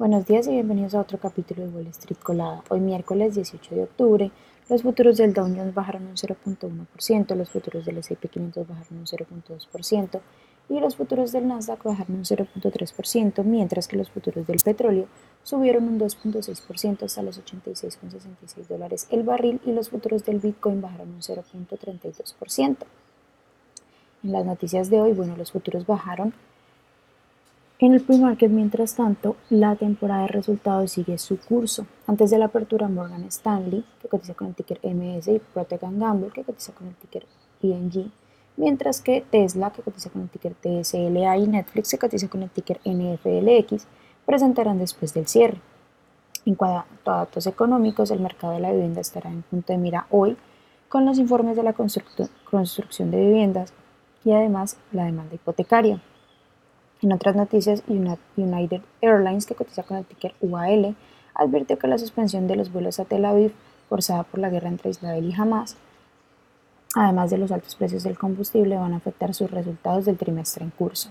Buenos días y bienvenidos a otro capítulo de Wall Street Colada. Hoy miércoles 18 de octubre, los futuros del Dow Jones bajaron un 0.1%, los futuros del S&P 500 bajaron un 0.2% y los futuros del Nasdaq bajaron un 0.3%, mientras que los futuros del petróleo subieron un 2.6% hasta los 86.66 dólares el barril y los futuros del Bitcoin bajaron un 0.32%. En las noticias de hoy, bueno, los futuros bajaron en el pre-market, mientras tanto, la temporada de resultados sigue su curso. Antes de la apertura, Morgan Stanley, que cotiza con el ticker MS, y Protect Gamble, que cotiza con el ticker ING, mientras que Tesla, que cotiza con el ticker TSLA, y Netflix, que cotiza con el ticker NFLX, presentarán después del cierre. En cuanto a datos económicos, el mercado de la vivienda estará en punto de mira hoy con los informes de la construcción de viviendas y además la demanda hipotecaria. En otras noticias, United Airlines, que cotiza con el ticker UAL, advirtió que la suspensión de los vuelos a Tel Aviv, forzada por la guerra entre Israel y Hamas, además de los altos precios del combustible, van a afectar sus resultados del trimestre en curso.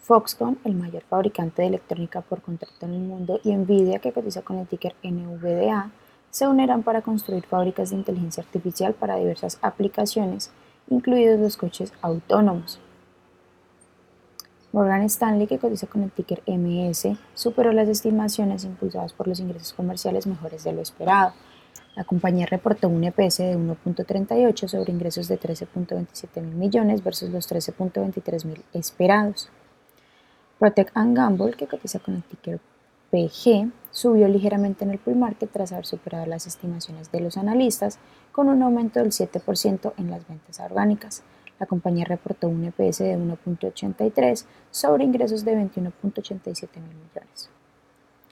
Foxconn, el mayor fabricante de electrónica por contrato en el mundo, y Nvidia, que cotiza con el ticker NVDA, se unirán para construir fábricas de inteligencia artificial para diversas aplicaciones, incluidos los coches autónomos. Morgan Stanley, que cotiza con el ticker MS, superó las estimaciones impulsadas por los ingresos comerciales mejores de lo esperado. La compañía reportó un EPS de 1.38 sobre ingresos de 13.27 mil millones versus los 13.23 mil esperados. Protect Gamble, que cotiza con el ticker PG, subió ligeramente en el pre-market tras haber superado las estimaciones de los analistas, con un aumento del 7% en las ventas orgánicas. La compañía reportó un EPS de 1.83 sobre ingresos de 21.87 mil millones.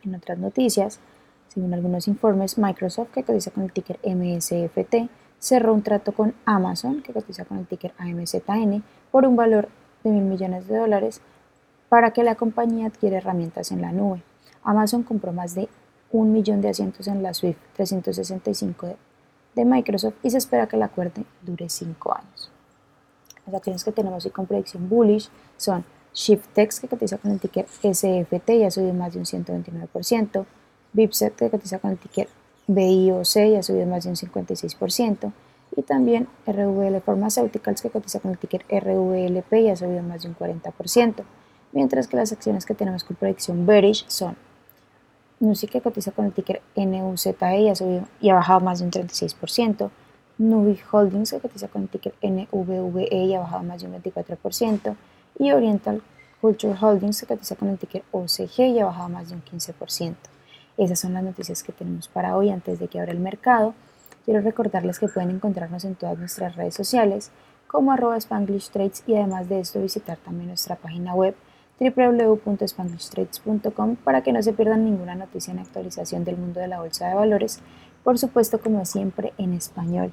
En otras noticias, según algunos informes, Microsoft, que cotiza con el ticker MSFT, cerró un trato con Amazon, que cotiza con el ticker AMZN, por un valor de mil millones de dólares para que la compañía adquiera herramientas en la nube. Amazon compró más de un millón de asientos en la Swift 365 de Microsoft y se espera que el acuerdo dure cinco años. Las acciones que tenemos y con predicción bullish son Shiftex, que cotiza con el ticker SFT y ha subido más de un 129%, Bipset, que cotiza con el ticker BIOC y ha subido más de un 56%, y también RVL Pharmaceuticals, que cotiza con el ticker RVLP y ha subido más de un 40%, mientras que las acciones que tenemos con predicción bearish son NUSI, que cotiza con el ticker NUZE y ha, subido, y ha bajado más de un 36%, Nubi Holdings, que cotiza con el ticker NVVE y ha bajado más de un 24%, y Oriental Culture Holdings, que cotiza con el ticker OCG y ha bajado más de un 15%. Esas son las noticias que tenemos para hoy antes de que abra el mercado. Quiero recordarles que pueden encontrarnos en todas nuestras redes sociales como arroba Spanglish Trades y además de esto visitar también nuestra página web www.spanglishtrades.com para que no se pierdan ninguna noticia en actualización del mundo de la bolsa de valores, por supuesto como siempre en español.